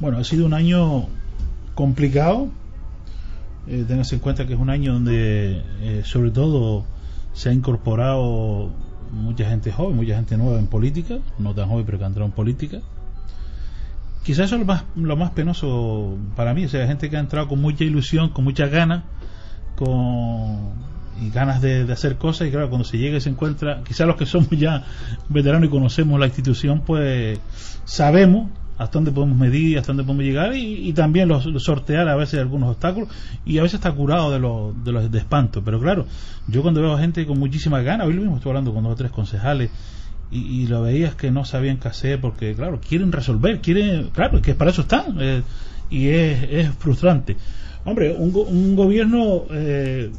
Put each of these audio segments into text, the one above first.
Bueno, ha sido un año complicado. Eh, en cuenta que es un año donde, eh, sobre todo, se ha incorporado mucha gente joven, mucha gente nueva en política, no tan joven, pero que ha entrado en política. Quizás eso es lo más, lo más penoso para mí, o sea, gente que ha entrado con mucha ilusión, con muchas ganas, con y ganas de, de, hacer cosas y claro, cuando se llega y se encuentra, quizás los que somos ya veteranos y conocemos la institución, pues sabemos hasta dónde podemos medir, hasta dónde podemos llegar y, también los, sortear a veces algunos obstáculos y a veces está curado de los de, los, de espanto. Pero claro, yo cuando veo a gente con muchísimas ganas, hoy lo mismo estoy hablando con dos o tres concejales y, lo veías que no sabían qué hacer porque, claro, quieren resolver, quieren, claro, que para eso están eh, y es, es, frustrante. Hombre, un, un gobierno eh,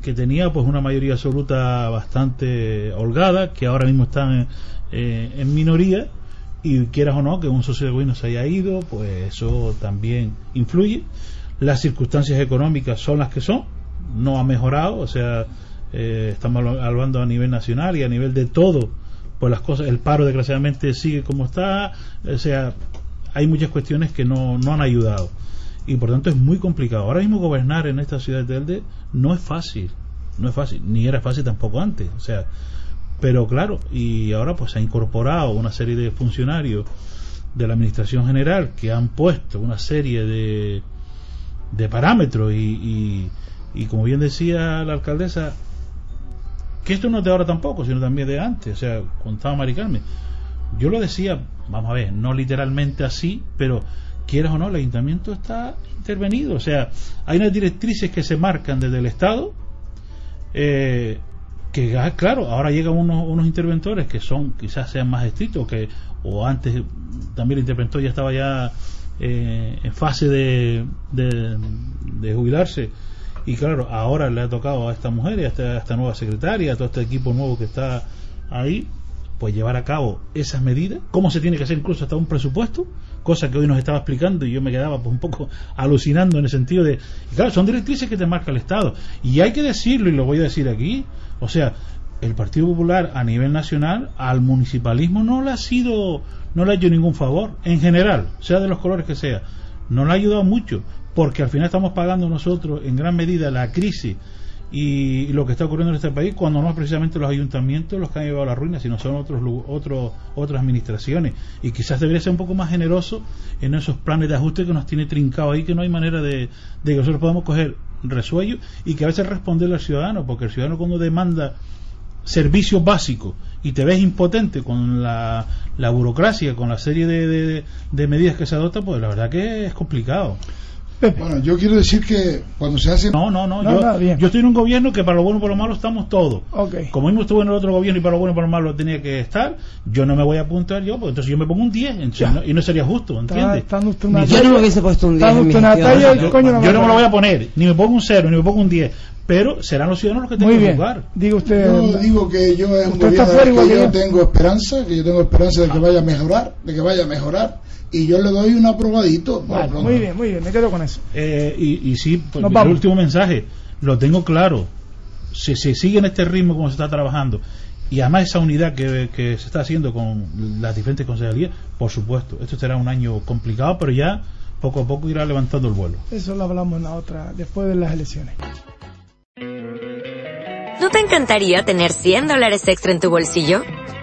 que tenía pues una mayoría absoluta bastante holgada, que ahora mismo están eh, en minoría y quieras o no que un socio de gobierno se haya ido, pues eso también influye. Las circunstancias económicas son las que son, no ha mejorado, o sea, eh, estamos hablando a nivel nacional y a nivel de todo, pues las cosas, el paro desgraciadamente sigue como está, o sea, hay muchas cuestiones que no, no han ayudado y por tanto es muy complicado. Ahora mismo gobernar en esta ciudad de Elde no es fácil, no es fácil, ni era fácil tampoco antes, o sea, pero claro, y ahora pues se ha incorporado una serie de funcionarios de la Administración General que han puesto una serie de, de parámetros y, y, como bien decía la alcaldesa, que esto no es de ahora tampoco, sino también de antes, o sea, contaba Mari Carmen. Yo lo decía, vamos a ver, no literalmente así, pero quieras o no, el ayuntamiento está intervenido, o sea, hay unas directrices que se marcan desde el Estado, eh, que ah, claro, ahora llegan unos, unos interventores que son quizás sean más estrictos que o antes también el interventor ya estaba ya eh, en fase de, de, jubilarse. Y claro, ahora le ha tocado a esta mujer y a esta, esta nueva secretaria, a todo este equipo nuevo que está ahí, pues llevar a cabo esas medidas, cómo se tiene que hacer incluso hasta un presupuesto, cosa que hoy nos estaba explicando y yo me quedaba pues un poco alucinando en el sentido de, claro, son directrices que te marca el Estado. Y hay que decirlo y lo voy a decir aquí, o sea, el Partido Popular a nivel nacional al municipalismo no le ha sido, no le ha hecho ningún favor, en general, sea de los colores que sea, no le ha ayudado mucho, porque al final estamos pagando nosotros en gran medida la crisis y lo que está ocurriendo en este país cuando no es precisamente los ayuntamientos los que han llevado a la ruina sino son otros otros otras administraciones. Y quizás debería ser un poco más generoso en esos planes de ajuste que nos tiene trincado ahí que no hay manera de, que nosotros podamos coger resuello y que a veces responderle al ciudadano porque el ciudadano cuando demanda servicios básicos y te ves impotente con la, la burocracia con la serie de, de medidas que se adoptan pues la verdad que es complicado bueno, yo quiero decir que cuando se hace... No, no, no, yo, yo, estoy en un gobierno que para lo bueno y para lo malo estamos todos. Okay. Como mismo estuve en el otro gobierno y para lo bueno y para lo malo tenía que estar, yo no me voy a apuntar yo, porque entonces yo me pongo un 10 y no sería justo, ¿entiendes? yo no me hubiese puesto un 10 en yo, no, yo no me lo voy a poner, ni me pongo un 0, ni me pongo un 10 pero serán los ciudadanos los que tengan que jugar. Digo usted, yo digo que yo es un gobierno que yo tengo esperanza, que yo tengo esperanza de que vaya a mejorar, de que vaya a mejorar y yo le doy un aprobadito. muy bien, muy bien, me quedo con eso. Eh, y, y sí, pues, el último mensaje, lo tengo claro. Si se sigue en este ritmo como se está trabajando, y además esa unidad que, que se está haciendo con las diferentes consejerías, por supuesto, esto será un año complicado, pero ya poco a poco irá levantando el vuelo. Eso lo hablamos en la otra, después de las elecciones. ¿No te encantaría tener 100 dólares extra en tu bolsillo?